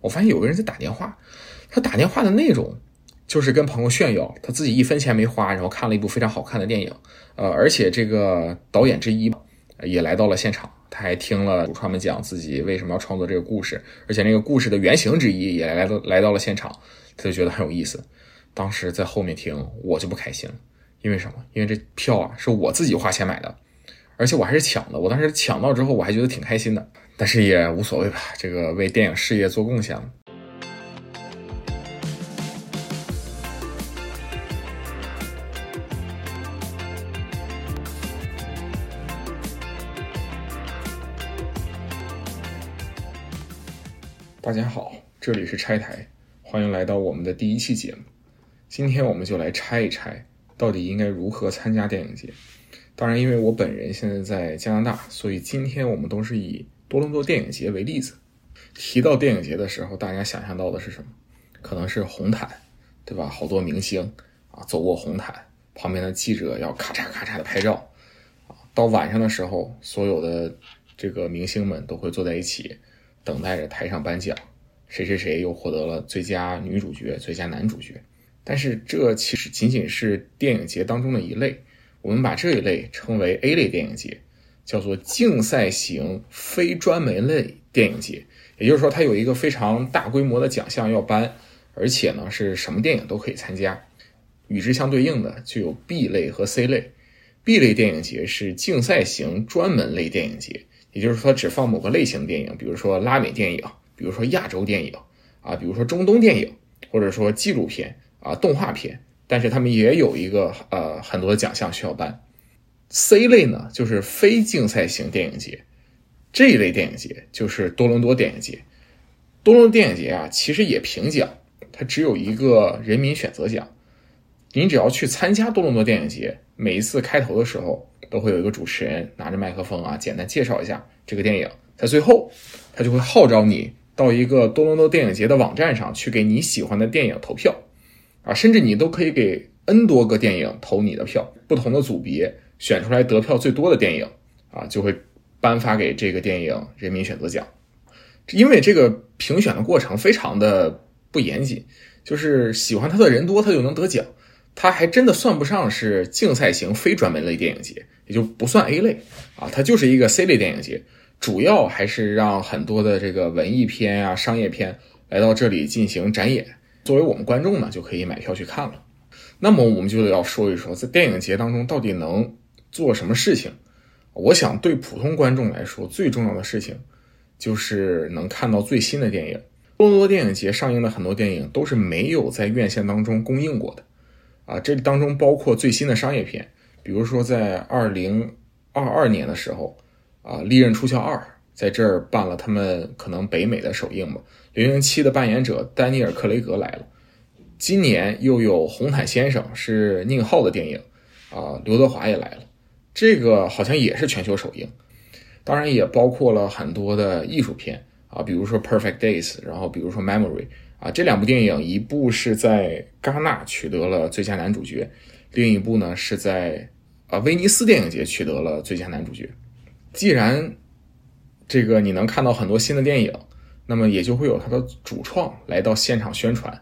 我发现有个人在打电话，他打电话的内容就是跟朋友炫耀他自己一分钱没花，然后看了一部非常好看的电影，呃，而且这个导演之一也来到了现场，他还听了主创们讲自己为什么要创作这个故事，而且那个故事的原型之一也来到来到了现场，他就觉得很有意思。当时在后面听，我就不开心了，因为什么？因为这票啊是我自己花钱买的，而且我还是抢的。我当时抢到之后，我还觉得挺开心的，但是也无所谓吧，这个为电影事业做贡献了。大家好，这里是拆台，欢迎来到我们的第一期节目。今天我们就来拆一拆，到底应该如何参加电影节。当然，因为我本人现在在加拿大，所以今天我们都是以多伦多电影节为例子。提到电影节的时候，大家想象到的是什么？可能是红毯，对吧？好多明星啊走过红毯，旁边的记者要咔嚓咔嚓的拍照啊。到晚上的时候，所有的这个明星们都会坐在一起，等待着台上颁奖，谁谁谁又获得了最佳女主角、最佳男主角。但是这其实仅仅是电影节当中的一类，我们把这一类称为 A 类电影节，叫做竞赛型非专门类电影节。也就是说，它有一个非常大规模的奖项要颁，而且呢是什么电影都可以参加。与之相对应的就有 B 类和 C 类。B 类电影节是竞赛型专门类电影节，也就是说只放某个类型的电影，比如说拉美电影，比如说亚洲电影啊，比如说中东电影，或者说纪录片。啊，动画片，但是他们也有一个呃很多的奖项需要颁。C 类呢，就是非竞赛型电影节，这一类电影节就是多伦多电影节。多伦多电影节啊，其实也评奖，它只有一个人民选择奖。您只要去参加多伦多电影节，每一次开头的时候都会有一个主持人拿着麦克风啊，简单介绍一下这个电影，在最后他就会号召你到一个多伦多电影节的网站上去给你喜欢的电影投票。啊，甚至你都可以给 N 多个电影投你的票，不同的组别选出来得票最多的电影，啊，就会颁发给这个电影人民选择奖。因为这个评选的过程非常的不严谨，就是喜欢他的人多，他就能得奖。他还真的算不上是竞赛型非专门类电影节，也就不算 A 类啊，它就是一个 C 类电影节，主要还是让很多的这个文艺片啊、商业片来到这里进行展演。作为我们观众呢，就可以买票去看了。那么我们就要说一说，在电影节当中到底能做什么事情？我想对普通观众来说，最重要的事情就是能看到最新的电影。多伦多电影节上映的很多电影都是没有在院线当中公映过的啊，这当中包括最新的商业片，比如说在二零二二年的时候啊，《利刃出鞘二》在这儿办了他们可能北美的首映吧。零零七的扮演者丹尼尔·克雷格来了。今年又有《红毯先生》是宁浩的电影，啊，刘德华也来了。这个好像也是全球首映。当然也包括了很多的艺术片啊，比如说《Perfect Days》，然后比如说《Memory》啊，这两部电影，一部是在戛纳取得了最佳男主角，另一部呢是在啊威尼斯电影节取得了最佳男主角。既然这个你能看到很多新的电影。那么也就会有他的主创来到现场宣传，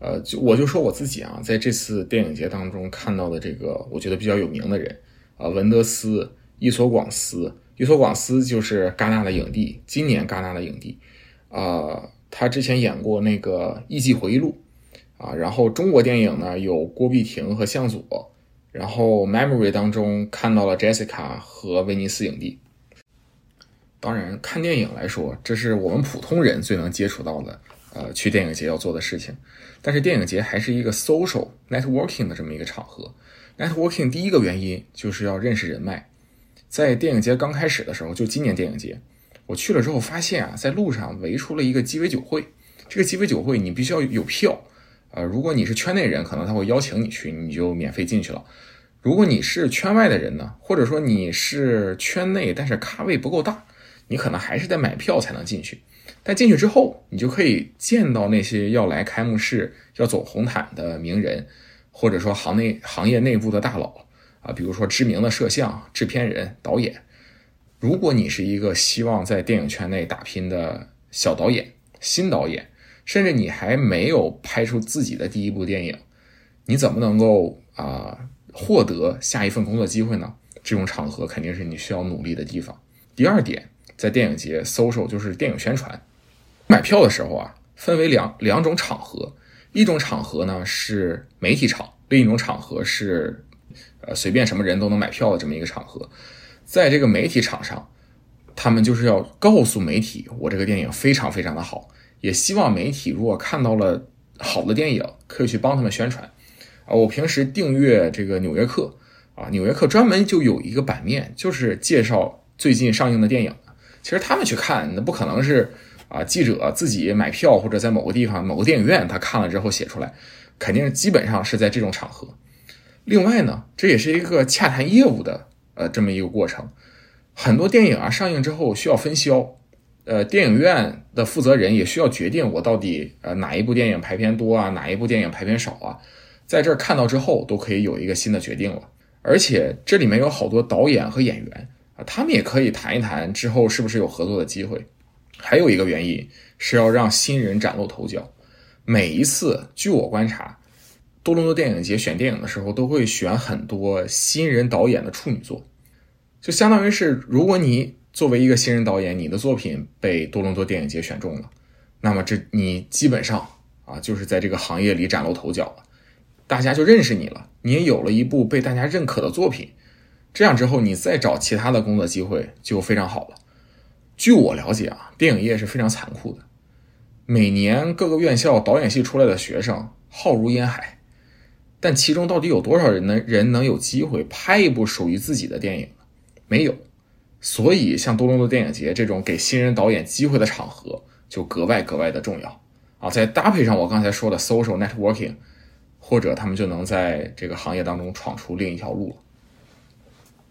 呃，就我就说我自己啊，在这次电影节当中看到的这个我觉得比较有名的人啊，文德斯、伊索广斯，伊索广斯就是戛纳的影帝，今年戛纳的影帝啊，他之前演过那个《艺伎回忆录》啊，然后中国电影呢有郭碧婷和向佐，然后《Memory》当中看到了 Jessica 和威尼斯影帝。当然，看电影来说，这是我们普通人最能接触到的，呃，去电影节要做的事情。但是，电影节还是一个 social networking 的这么一个场合。Networking 第一个原因就是要认识人脉。在电影节刚开始的时候，就今年电影节，我去了之后发现啊，在路上围出了一个鸡尾酒会。这个鸡尾酒会你必须要有票，呃，如果你是圈内人，可能他会邀请你去，你就免费进去了。如果你是圈外的人呢，或者说你是圈内，但是咖位不够大。你可能还是得买票才能进去，但进去之后，你就可以见到那些要来开幕式、要走红毯的名人，或者说行内行业内部的大佬啊，比如说知名的摄像、制片人、导演。如果你是一个希望在电影圈内打拼的小导演、新导演，甚至你还没有拍出自己的第一部电影，你怎么能够啊获得下一份工作机会呢？这种场合肯定是你需要努力的地方。第二点，在电影节 social 就是电影宣传，买票的时候啊，分为两两种场合，一种场合呢是媒体场，另一种场合是呃随便什么人都能买票的这么一个场合。在这个媒体场上，他们就是要告诉媒体，我这个电影非常非常的好，也希望媒体如果看到了好的电影，可以去帮他们宣传。啊，我平时订阅这个《纽约客》。啊，纽约客专门就有一个版面，就是介绍最近上映的电影。其实他们去看，那不可能是啊记者自己买票或者在某个地方某个电影院他看了之后写出来，肯定基本上是在这种场合。另外呢，这也是一个洽谈业务的呃这么一个过程。很多电影啊上映之后需要分销，呃，电影院的负责人也需要决定我到底呃哪一部电影排片多啊，哪一部电影排片少啊，在这儿看到之后都可以有一个新的决定了。而且这里面有好多导演和演员啊，他们也可以谈一谈之后是不是有合作的机会。还有一个原因是要让新人崭露头角。每一次，据我观察，多伦多电影节选电影的时候，都会选很多新人导演的处女作，就相当于是，如果你作为一个新人导演，你的作品被多伦多电影节选中了，那么这你基本上啊，就是在这个行业里崭露头角了。大家就认识你了，你也有了一部被大家认可的作品，这样之后你再找其他的工作机会就非常好了。据我了解啊，电影业是非常残酷的，每年各个院校导演系出来的学生浩如烟海，但其中到底有多少人能人能有机会拍一部属于自己的电影？没有，所以像多伦多电影节这种给新人导演机会的场合就格外格外的重要啊！再搭配上我刚才说的 social networking。或者他们就能在这个行业当中闯出另一条路。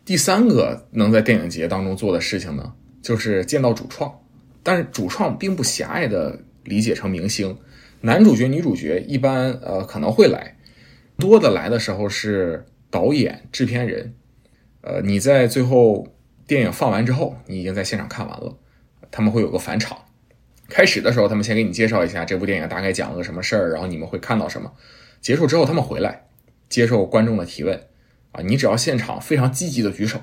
第三个能在电影节当中做的事情呢，就是见到主创，但是主创并不狭隘的理解成明星，男主角、女主角一般呃可能会来，多的来的时候是导演、制片人，呃你在最后电影放完之后，你已经在现场看完了，他们会有个返场，开始的时候他们先给你介绍一下这部电影大概讲了个什么事儿，然后你们会看到什么。结束之后，他们回来接受观众的提问，啊，你只要现场非常积极的举手，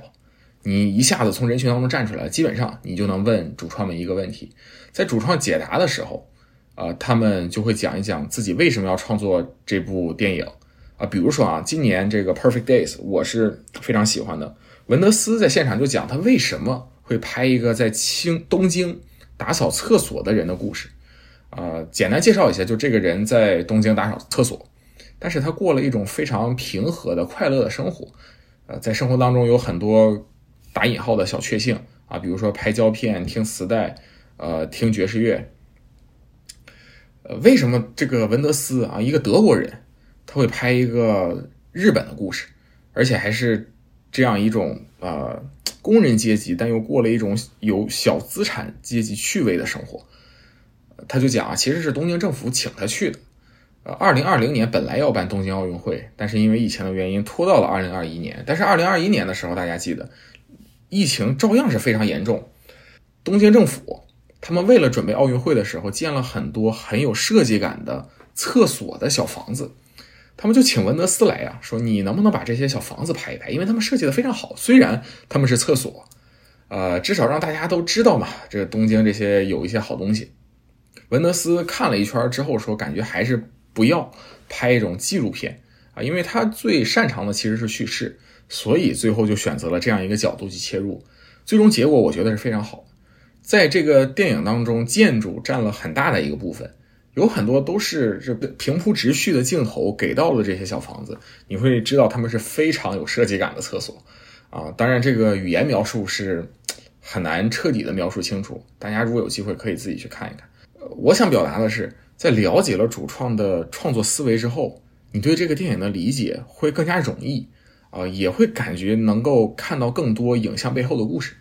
你一下子从人群当中站出来，基本上你就能问主创们一个问题。在主创解答的时候，啊，他们就会讲一讲自己为什么要创作这部电影，啊，比如说啊，今年这个 Perfect Days 我是非常喜欢的，文德斯在现场就讲他为什么会拍一个在清东京打扫厕所的人的故事，啊，简单介绍一下，就这个人在东京打扫厕所。但是他过了一种非常平和的、快乐的生活，呃，在生活当中有很多打引号的小确幸啊，比如说拍胶片、听磁带，呃，听爵士乐。呃，为什么这个文德斯啊，一个德国人，他会拍一个日本的故事，而且还是这样一种呃工人阶级，但又过了一种有小资产阶级趣味的生活？他就讲啊，其实是东京政府请他去的。呃，二零二零年本来要办东京奥运会，但是因为疫情的原因拖到了二零二一年。但是二零二一年的时候，大家记得，疫情照样是非常严重。东京政府他们为了准备奥运会的时候，建了很多很有设计感的厕所的小房子。他们就请文德斯来呀，说你能不能把这些小房子拍一拍？因为他们设计的非常好，虽然他们是厕所，呃，至少让大家都知道嘛，这个东京这些有一些好东西。文德斯看了一圈之后说，感觉还是。不要拍一种纪录片啊，因为他最擅长的其实是叙事，所以最后就选择了这样一个角度去切入。最终结果我觉得是非常好的。在这个电影当中，建筑占了很大的一个部分，有很多都是这平铺直叙的镜头给到了这些小房子，你会知道他们是非常有设计感的厕所啊。当然，这个语言描述是很难彻底的描述清楚，大家如果有机会可以自己去看一看。我想表达的是。在了解了主创的创作思维之后，你对这个电影的理解会更加容易，啊，也会感觉能够看到更多影像背后的故事。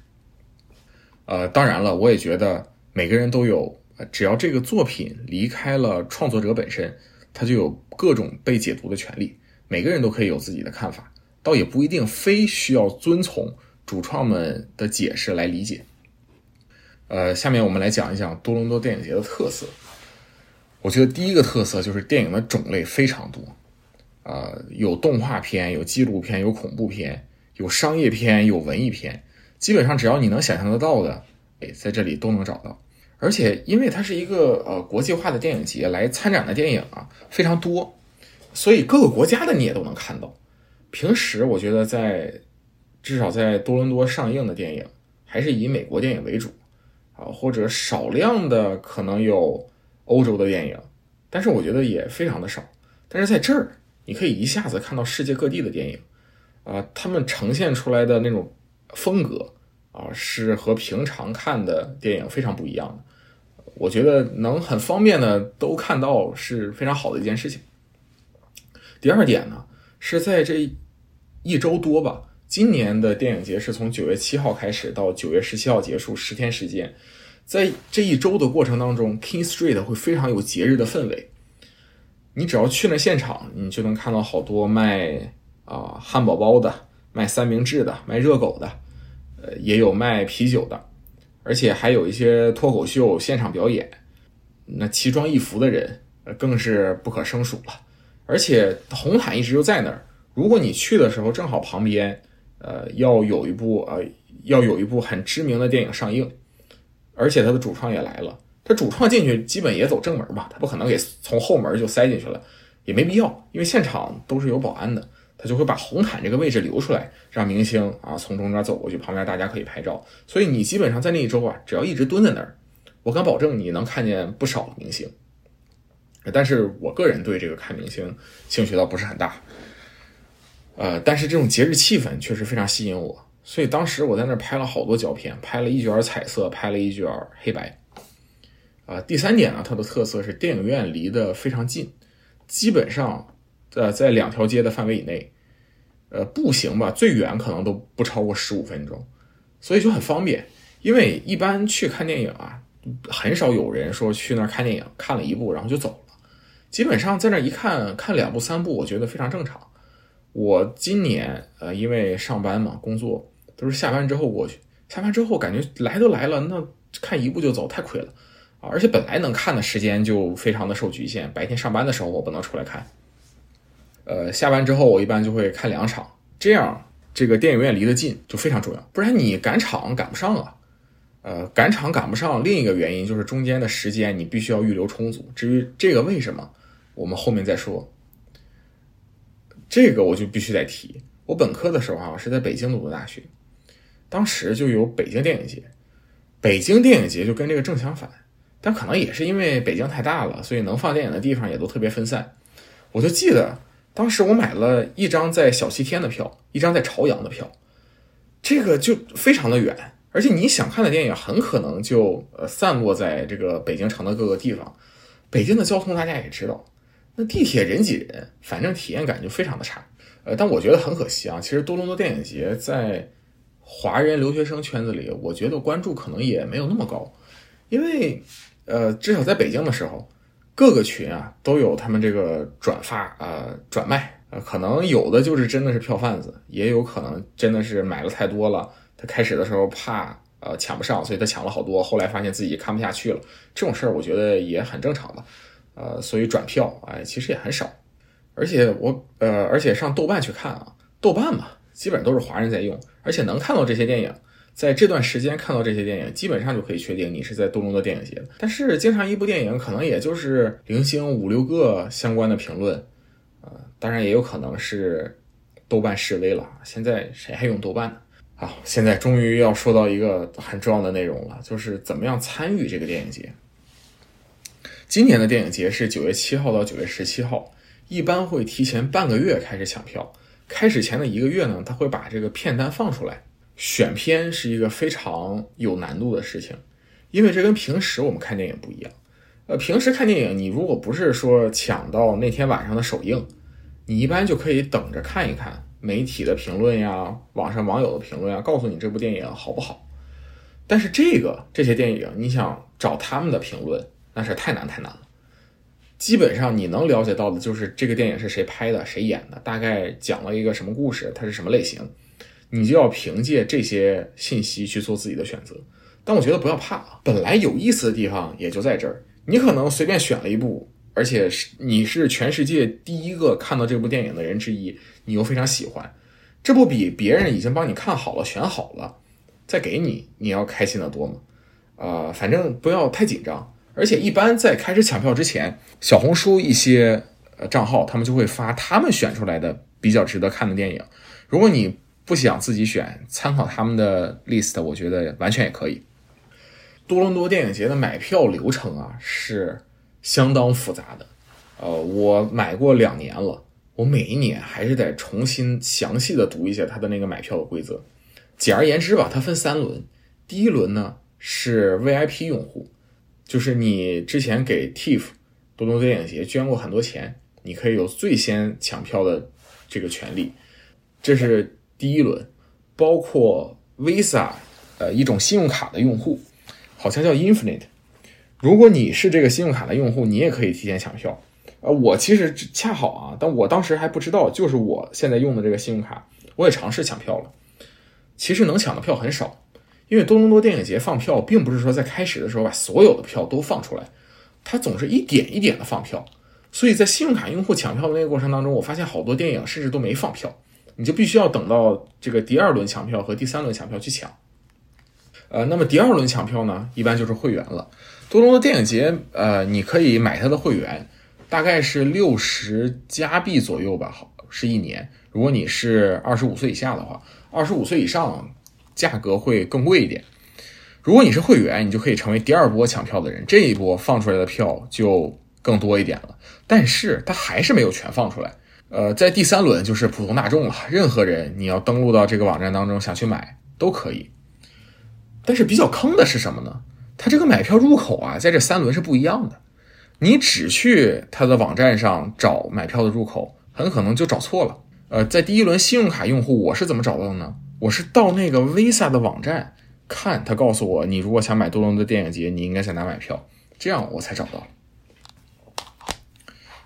呃，当然了，我也觉得每个人都有，只要这个作品离开了创作者本身，他就有各种被解读的权利。每个人都可以有自己的看法，倒也不一定非需要遵从主创们的解释来理解。呃，下面我们来讲一讲多伦多电影节的特色。我觉得第一个特色就是电影的种类非常多，呃，有动画片，有纪录片，有恐怖片，有商业片，有文艺片，基本上只要你能想象得到的，哎，在这里都能找到。而且因为它是一个呃国际化的电影节，来参展的电影啊非常多，所以各个国家的你也都能看到。平时我觉得在至少在多伦多上映的电影，还是以美国电影为主啊，或者少量的可能有欧洲的电影，但是我觉得也非常的少。但是在这儿，你可以一下子看到世界各地的电影啊，他们呈现出来的那种风格啊，是和平常看的电影非常不一样的。我觉得能很方便的都看到是非常好的一件事情。第二点呢，是在这一周多吧，今年的电影节是从九月七号开始到九月十七号结束，十天时间。在这一周的过程当中，King Street 会非常有节日的氛围。你只要去那现场，你就能看到好多卖啊汉堡包的、卖三明治的、卖热狗的，呃，也有卖啤酒的。而且还有一些脱口秀现场表演，那奇装异服的人更是不可胜数了。而且红毯一直就在那儿，如果你去的时候正好旁边，呃，要有一部呃要有一部很知名的电影上映，而且它的主创也来了，他主创进去基本也走正门吧，他不可能给从后门就塞进去了，也没必要，因为现场都是有保安的。他就会把红毯这个位置留出来，让明星啊从中间走过去，旁边大家可以拍照。所以你基本上在那一周啊，只要一直蹲在那儿，我敢保证你能看见不少明星。但是我个人对这个看明星兴趣倒不是很大，呃，但是这种节日气氛确实非常吸引我，所以当时我在那儿拍了好多胶片，拍了一卷彩色，拍了一卷黑白。啊，第三点呢，它的特色是电影院离得非常近，基本上。呃，在两条街的范围以内，呃，步行吧，最远可能都不超过十五分钟，所以就很方便。因为一般去看电影啊，很少有人说去那儿看电影，看了一部然后就走了。基本上在那一看，看两部三部，我觉得非常正常。我今年呃，因为上班嘛，工作都是下班之后过去，下班之后感觉来都来了，那看一部就走太亏了啊！而且本来能看的时间就非常的受局限，白天上班的时候我不能出来看。呃，下班之后我一般就会看两场，这样这个电影院离得近就非常重要，不然你赶场赶不上啊。呃，赶场赶不上，另一个原因就是中间的时间你必须要预留充足。至于这个为什么，我们后面再说。这个我就必须得提，我本科的时候啊是在北京读的大学，当时就有北京电影节，北京电影节就跟这个正相反，但可能也是因为北京太大了，所以能放电影的地方也都特别分散。我就记得。当时我买了一张在小西天的票，一张在朝阳的票，这个就非常的远，而且你想看的电影很可能就呃散落在这个北京城的各个地方。北京的交通大家也知道，那地铁人挤人，反正体验感就非常的差。呃，但我觉得很可惜啊，其实多伦多电影节在华人留学生圈子里，我觉得关注可能也没有那么高，因为呃，至少在北京的时候。各个群啊都有他们这个转发呃转卖呃，可能有的就是真的是票贩子，也有可能真的是买了太多了。他开始的时候怕呃抢不上，所以他抢了好多，后来发现自己看不下去了。这种事儿我觉得也很正常吧。呃，所以转票哎其实也很少。而且我呃而且上豆瓣去看啊，豆瓣嘛基本都是华人在用，而且能看到这些电影。在这段时间看到这些电影，基本上就可以确定你是在多伦多电影节的。但是经常一部电影可能也就是零星五六个相关的评论，呃，当然也有可能是豆瓣示威了。现在谁还用豆瓣呢？好，现在终于要说到一个很重要的内容了，就是怎么样参与这个电影节。今年的电影节是九月七号到九月十七号，一般会提前半个月开始抢票。开始前的一个月呢，他会把这个片单放出来。选片是一个非常有难度的事情，因为这跟平时我们看电影不一样。呃，平时看电影，你如果不是说抢到那天晚上的首映，你一般就可以等着看一看媒体的评论呀、网上网友的评论呀，告诉你这部电影好不好。但是这个这些电影，你想找他们的评论，那是太难太难了。基本上你能了解到的就是这个电影是谁拍的、谁演的，大概讲了一个什么故事，它是什么类型。你就要凭借这些信息去做自己的选择，但我觉得不要怕啊，本来有意思的地方也就在这儿。你可能随便选了一部，而且是你是全世界第一个看到这部电影的人之一，你又非常喜欢，这不比别人已经帮你看好了、选好了再给你，你要开心的多吗？啊，反正不要太紧张。而且一般在开始抢票之前，小红书一些呃账号他们就会发他们选出来的比较值得看的电影。如果你不想自己选，参考他们的 list，我觉得完全也可以。多伦多电影节的买票流程啊是相当复杂的，呃，我买过两年了，我每一年还是得重新详细的读一下它的那个买票的规则。简而言之吧，它分三轮，第一轮呢是 VIP 用户，就是你之前给 TIFF 多伦多电影节捐过很多钱，你可以有最先抢票的这个权利，这是。第一轮包括 Visa，呃，一种信用卡的用户，好像叫 Infinite。如果你是这个信用卡的用户，你也可以提前抢票。呃，我其实恰好啊，但我当时还不知道，就是我现在用的这个信用卡，我也尝试抢票了。其实能抢的票很少，因为多伦多电影节放票，并不是说在开始的时候把所有的票都放出来，它总是一点一点的放票。所以在信用卡用户抢票的那个过程当中，我发现好多电影甚至都没放票。你就必须要等到这个第二轮抢票和第三轮抢票去抢，呃，那么第二轮抢票呢，一般就是会员了。多伦多电影节，呃，你可以买它的会员，大概是六十加币左右吧，好是一年。如果你是二十五岁以下的话，二十五岁以上价格会更贵一点。如果你是会员，你就可以成为第二波抢票的人，这一波放出来的票就更多一点了。但是它还是没有全放出来。呃，在第三轮就是普通大众了，任何人你要登录到这个网站当中想去买都可以。但是比较坑的是什么呢？它这个买票入口啊，在这三轮是不一样的。你只去它的网站上找买票的入口，很可能就找错了。呃，在第一轮信用卡用户，我是怎么找到的呢？我是到那个 Visa 的网站看，他告诉我，你如果想买多伦多电影节，你应该在哪买票，这样我才找到。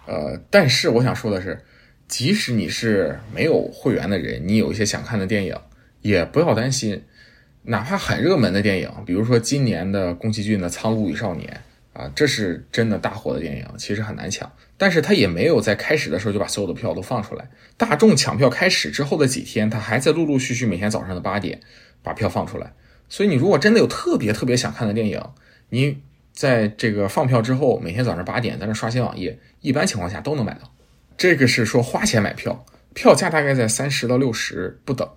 呃，但是我想说的是。即使你是没有会员的人，你有一些想看的电影，也不要担心。哪怕很热门的电影，比如说今年的宫崎骏的《苍鹭与少年》啊，这是真的大火的电影，其实很难抢。但是他也没有在开始的时候就把所有的票都放出来。大众抢票开始之后的几天，他还在陆陆续续每天早上的八点把票放出来。所以你如果真的有特别特别想看的电影，你在这个放票之后，每天早上八点在那刷新网页，一般情况下都能买到。这个是说花钱买票，票价大概在三十到六十不等。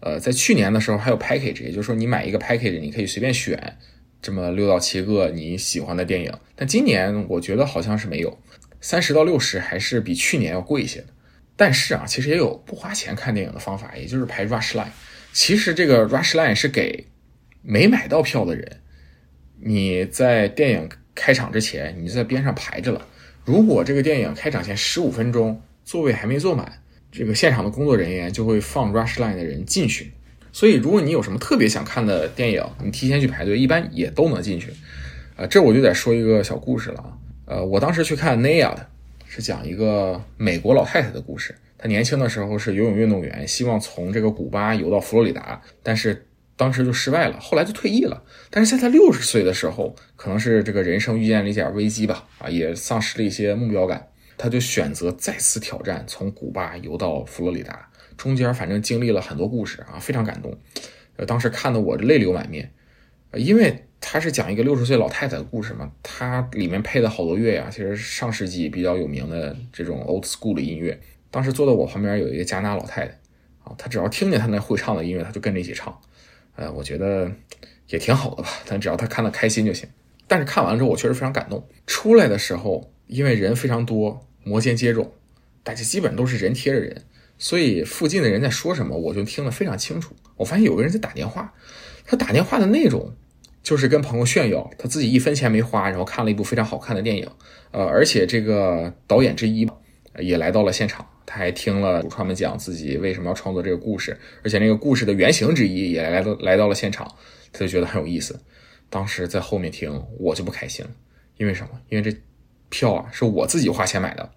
呃，在去年的时候还有 package，也就是说你买一个 package，你可以随便选这么六到七个你喜欢的电影。但今年我觉得好像是没有，三十到六十还是比去年要贵一些的。但是啊，其实也有不花钱看电影的方法，也就是排 rush line。其实这个 rush line 是给没买到票的人，你在电影开场之前你就在边上排着了。如果这个电影开场前十五分钟座位还没坐满，这个现场的工作人员就会放 rush line 的人进去。所以，如果你有什么特别想看的电影，你提前去排队，一般也都能进去。啊，这我就得说一个小故事了啊。呃，我当时去看 Naya 的，是讲一个美国老太太的故事。她年轻的时候是游泳运动员，希望从这个古巴游到佛罗里达，但是。当时就失败了，后来就退役了。但是在他六十岁的时候，可能是这个人生遇见了一点危机吧，啊，也丧失了一些目标感，他就选择再次挑战，从古巴游到佛罗里达。中间反正经历了很多故事啊，非常感动。呃，当时看的我泪流满面，因为他是讲一个六十岁老太太的故事嘛，他里面配的好多乐呀，其实上世纪比较有名的这种 old school 的音乐。当时坐在我旁边有一个加拿大老太太，啊，她只要听见他那会唱的音乐，她就跟着一起唱。呃，我觉得也挺好的吧，但只要他看得开心就行。但是看完了之后，我确实非常感动。出来的时候，因为人非常多，摩肩接踵，大家基本都是人贴着人，所以附近的人在说什么，我就听得非常清楚。我发现有个人在打电话，他打电话的内容就是跟朋友炫耀他自己一分钱没花，然后看了一部非常好看的电影。呃，而且这个导演之一也来到了现场。他还听了主创们讲自己为什么要创作这个故事，而且那个故事的原型之一也来到来到了现场，他就觉得很有意思。当时在后面听，我就不开心了，因为什么？因为这票啊是我自己花钱买的，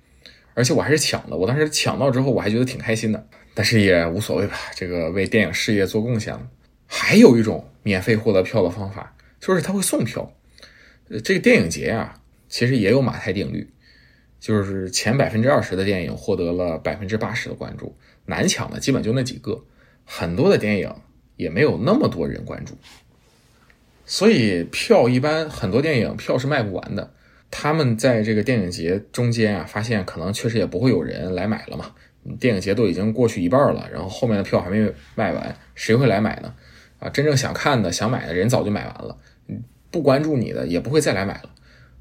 而且我还是抢的。我当时抢到之后，我还觉得挺开心的，但是也无所谓吧，这个为电影事业做贡献了。还有一种免费获得票的方法，就是他会送票。这个电影节啊，其实也有马太定律，就是前百分之二十的电影获得了百分之八十的关注，难抢的基本就那几个，很多的电影也没有那么多人关注。所以票一般很多电影票是卖不完的，他们在这个电影节中间啊，发现可能确实也不会有人来买了嘛。电影节都已经过去一半了，然后后面的票还没卖完，谁会来买呢？啊，真正想看的、想买的人早就买完了，不关注你的也不会再来买了，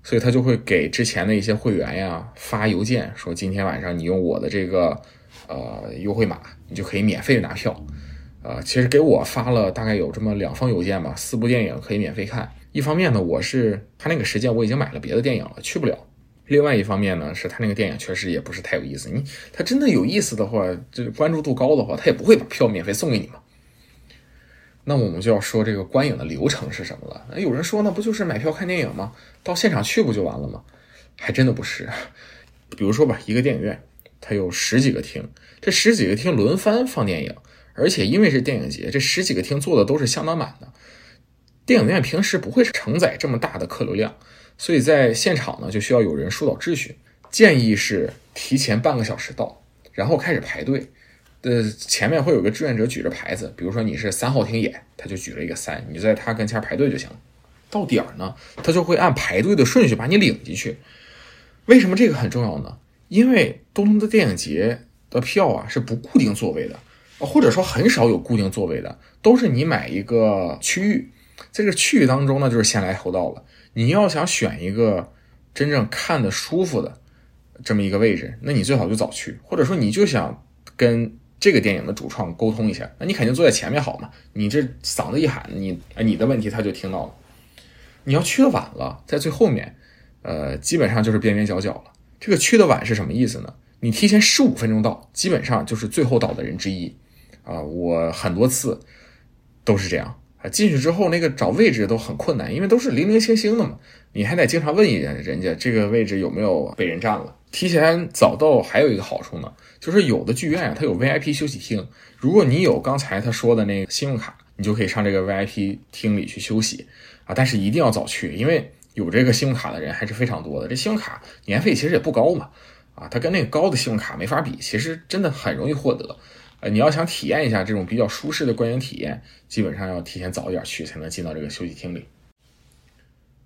所以他就会给之前的一些会员呀发邮件说，今天晚上你用我的这个呃优惠码，你就可以免费拿票。呃，其实给我发了大概有这么两封邮件吧，四部电影可以免费看。一方面呢，我是他那个时间我已经买了别的电影了，去不了。另外一方面呢，是他那个电影确实也不是太有意思。你他真的有意思的话，这关注度高的话，他也不会把票免费送给你嘛。那我们就要说这个观影的流程是什么了。那有人说，那不就是买票看电影吗？到现场去不就完了吗？还真的不是。比如说吧，一个电影院它有十几个厅，这十几个厅轮番放电影，而且因为是电影节，这十几个厅坐的都是相当满的。电影院平时不会承载这么大的客流量。所以在现场呢，就需要有人疏导秩序。建议是提前半个小时到，然后开始排队。呃，前面会有个志愿者举着牌子，比如说你是三号厅演，他就举了一个三，你在他跟前排队就行了。到点儿呢，他就会按排队的顺序把你领进去。为什么这个很重要呢？因为东东的电影节的票啊是不固定座位的，或者说很少有固定座位的，都是你买一个区域，在这个区域当中呢，就是先来后到了。你要想选一个真正看的舒服的这么一个位置，那你最好就早去，或者说你就想跟这个电影的主创沟通一下，那你肯定坐在前面好嘛。你这嗓子一喊，你你的问题他就听到了。你要去的晚了，在最后面，呃，基本上就是边边角角了。这个去的晚是什么意思呢？你提前十五分钟到，基本上就是最后到的人之一啊。我很多次都是这样。进去之后，那个找位置都很困难，因为都是零零星星的嘛，你还得经常问一下人家这个位置有没有被人占了。提前早到还有一个好处呢，就是有的剧院啊，它有 VIP 休息厅，如果你有刚才他说的那个信用卡，你就可以上这个 VIP 厅里去休息啊。但是一定要早去，因为有这个信用卡的人还是非常多的。这信用卡年费其实也不高嘛，啊，它跟那个高的信用卡没法比，其实真的很容易获得。呃，你要想体验一下这种比较舒适的观影体验，基本上要提前早一点去，才能进到这个休息厅里。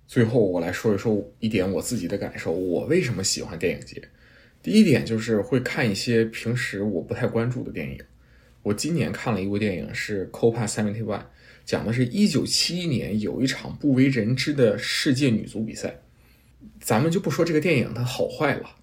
最后，我来说一说一点我自己的感受，我为什么喜欢电影节。第一点就是会看一些平时我不太关注的电影。我今年看了一部电影是《Copa Seventy One》，讲的是一九七一年有一场不为人知的世界女足比赛。咱们就不说这个电影它好坏了，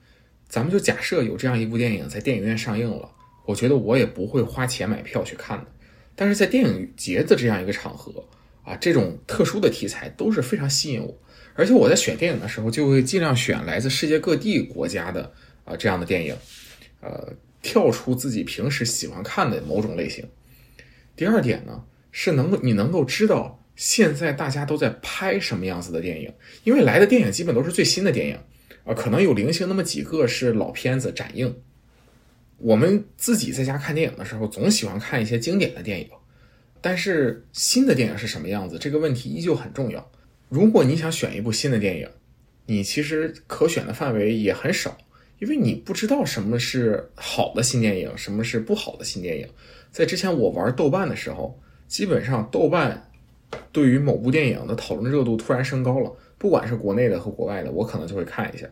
咱们就假设有这样一部电影在电影院上映了。我觉得我也不会花钱买票去看的，但是在电影节的这样一个场合啊，这种特殊的题材都是非常吸引我，而且我在选电影的时候就会尽量选来自世界各地国家的啊这样的电影，呃，跳出自己平时喜欢看的某种类型。第二点呢，是能够你能够知道现在大家都在拍什么样子的电影，因为来的电影基本都是最新的电影，啊，可能有零星那么几个是老片子展映。我们自己在家看电影的时候，总喜欢看一些经典的电影，但是新的电影是什么样子？这个问题依旧很重要。如果你想选一部新的电影，你其实可选的范围也很少，因为你不知道什么是好的新电影，什么是不好的新电影。在之前我玩豆瓣的时候，基本上豆瓣对于某部电影的讨论热度突然升高了，不管是国内的和国外的，我可能就会看一下。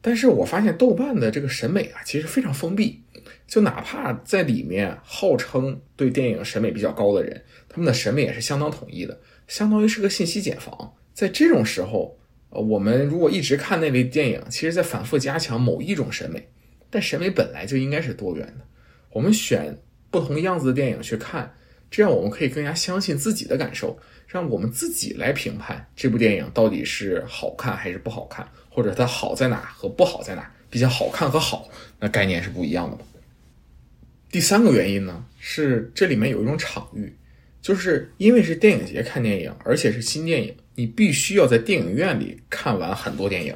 但是我发现豆瓣的这个审美啊，其实非常封闭。就哪怕在里面号称对电影审美比较高的人，他们的审美也是相当统一的，相当于是个信息茧房。在这种时候，呃，我们如果一直看那类电影，其实在反复加强某一种审美。但审美本来就应该是多元的，我们选不同样子的电影去看，这样我们可以更加相信自己的感受，让我们自己来评判这部电影到底是好看还是不好看。或者它好在哪和不好在哪？比较好看和好，那概念是不一样的。第三个原因呢，是这里面有一种场域，就是因为是电影节看电影，而且是新电影，你必须要在电影院里看完很多电影。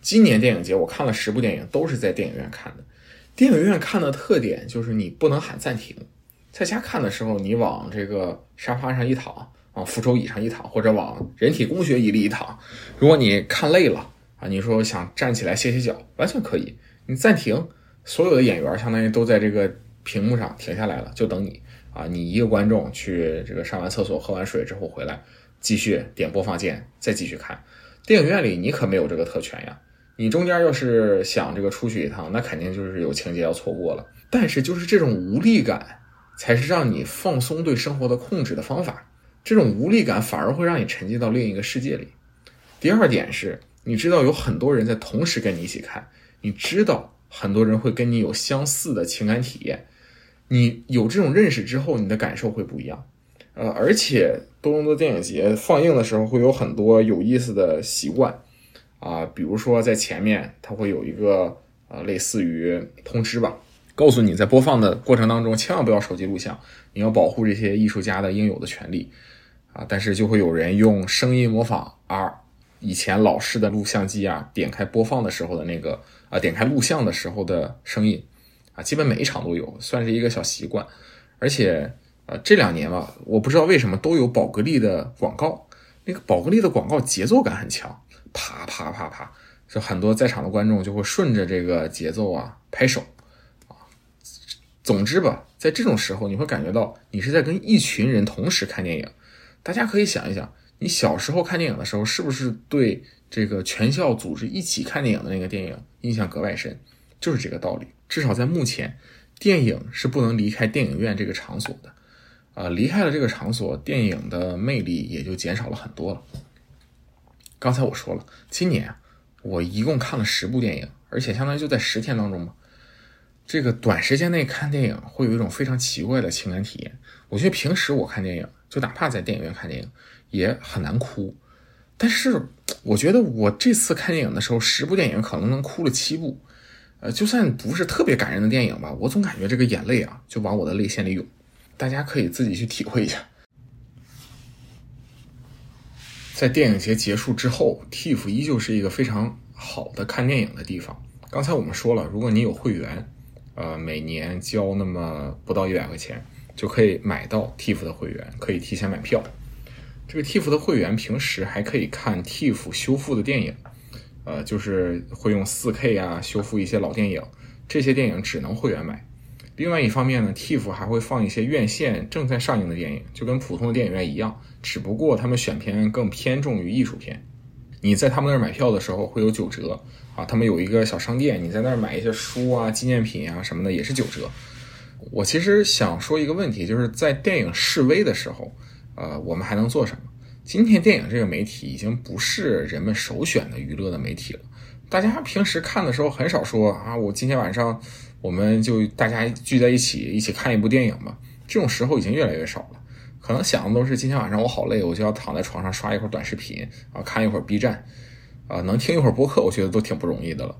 今年电影节我看了十部电影，都是在电影院看的。电影院看的特点就是你不能喊暂停，在家看的时候，你往这个沙发上一躺，往扶手椅上一躺，或者往人体工学椅里一躺，如果你看累了。啊，你说想站起来歇歇脚，完全可以。你暂停，所有的演员相当于都在这个屏幕上停下来了，就等你啊。你一个观众去这个上完厕所、喝完水之后回来，继续点播放键，再继续看。电影院里你可没有这个特权呀。你中间要是想这个出去一趟，那肯定就是有情节要错过了。但是就是这种无力感，才是让你放松对生活的控制的方法。这种无力感反而会让你沉浸到另一个世界里。第二点是，你知道有很多人在同时跟你一起看，你知道很多人会跟你有相似的情感体验。你有这种认识之后，你的感受会不一样。呃，而且多伦多电影节放映的时候会有很多有意思的习惯啊，比如说在前面它会有一个呃类似于通知吧，告诉你在播放的过程当中千万不要手机录像，你要保护这些艺术家的应有的权利。啊，但是就会有人用声音模仿 R，以前老式的录像机啊，点开播放的时候的那个啊，点开录像的时候的声音，啊，基本每一场都有，算是一个小习惯。而且，呃，这两年吧，我不知道为什么都有宝格丽的广告，那个宝格丽的广告节奏感很强，啪啪啪啪，就很多在场的观众就会顺着这个节奏啊拍手，啊，总之吧，在这种时候你会感觉到你是在跟一群人同时看电影。大家可以想一想，你小时候看电影的时候，是不是对这个全校组织一起看电影的那个电影印象格外深？就是这个道理。至少在目前，电影是不能离开电影院这个场所的。啊，离开了这个场所，电影的魅力也就减少了很多了。刚才我说了，今年我一共看了十部电影，而且相当于就在十天当中嘛。这个短时间内看电影会有一种非常奇怪的情感体验。我觉得平时我看电影。就哪怕在电影院看电影，也很难哭。但是我觉得我这次看电影的时候，十部电影可能能哭了七部。呃，就算不是特别感人的电影吧，我总感觉这个眼泪啊，就往我的泪腺里涌。大家可以自己去体会一下。在电影节结束之后，TIF 依旧是一个非常好的看电影的地方。刚才我们说了，如果你有会员，呃，每年交那么不到一百块钱。就可以买到 TIFF 的会员，可以提前买票。这个 TIFF 的会员平时还可以看 TIFF 修复的电影，呃，就是会用 4K 啊修复一些老电影，这些电影只能会员买。另外一方面呢，TIFF 还会放一些院线正在上映的电影，就跟普通的电影院一样，只不过他们选片更偏重于艺术片。你在他们那儿买票的时候会有九折啊，他们有一个小商店，你在那儿买一些书啊、纪念品啊什么的也是九折。我其实想说一个问题，就是在电影示威的时候，呃，我们还能做什么？今天电影这个媒体已经不是人们首选的娱乐的媒体了。大家平时看的时候很少说啊，我今天晚上我们就大家聚在一起一起看一部电影吧。这种时候已经越来越少了。可能想的都是今天晚上我好累，我就要躺在床上刷一会儿短视频啊，看一会儿 B 站啊，能听一会儿播客，我觉得都挺不容易的了。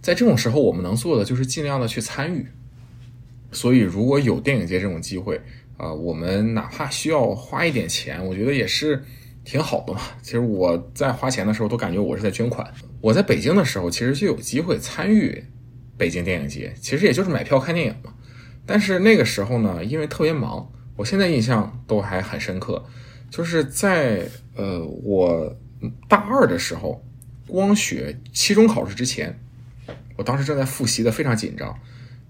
在这种时候，我们能做的就是尽量的去参与。所以，如果有电影节这种机会，啊，我们哪怕需要花一点钱，我觉得也是挺好的嘛。其实我在花钱的时候，都感觉我是在捐款。我在北京的时候，其实就有机会参与北京电影节，其实也就是买票看电影嘛。但是那个时候呢，因为特别忙，我现在印象都还很深刻，就是在呃我大二的时候，光学期中考试之前，我当时正在复习的非常紧张。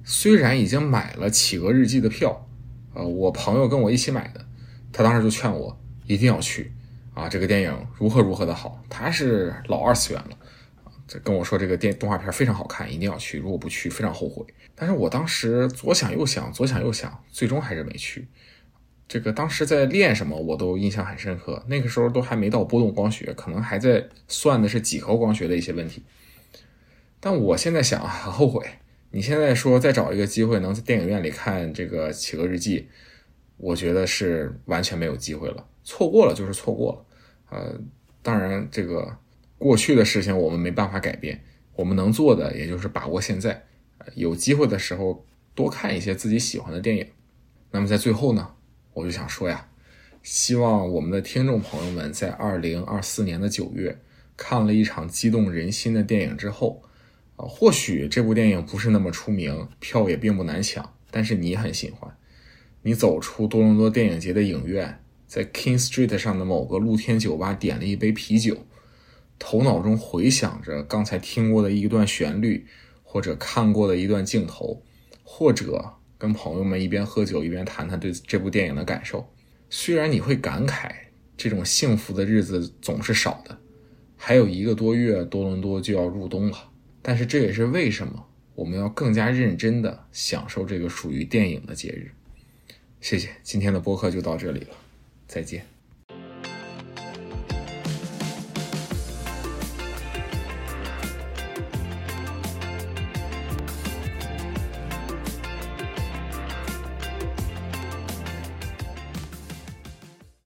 虽然已经买了《企鹅日记》的票，呃，我朋友跟我一起买的，他当时就劝我一定要去，啊，这个电影如何如何的好，他是老二次元了，啊，这跟我说这个电动画片非常好看，一定要去，如果不去非常后悔。但是我当时左想右想，左想右想，最终还是没去。这个当时在练什么，我都印象很深刻。那个时候都还没到波动光学，可能还在算的是几何光学的一些问题。但我现在想，很后悔。你现在说再找一个机会能在电影院里看这个《企鹅日记》，我觉得是完全没有机会了，错过了就是错过了。呃，当然这个过去的事情我们没办法改变，我们能做的也就是把握现在，有机会的时候多看一些自己喜欢的电影。那么在最后呢，我就想说呀，希望我们的听众朋友们在二零二四年的九月看了一场激动人心的电影之后。啊，或许这部电影不是那么出名，票也并不难抢，但是你很喜欢。你走出多伦多电影节的影院，在 King Street 上的某个露天酒吧点了一杯啤酒，头脑中回想着刚才听过的一段旋律，或者看过的一段镜头，或者跟朋友们一边喝酒一边谈谈对这部电影的感受。虽然你会感慨这种幸福的日子总是少的，还有一个多月多伦多就要入冬了，但是这也是为什么我们要更加认真的享受这个属于电影的节日。谢谢，今天的播客就到这里了，再见。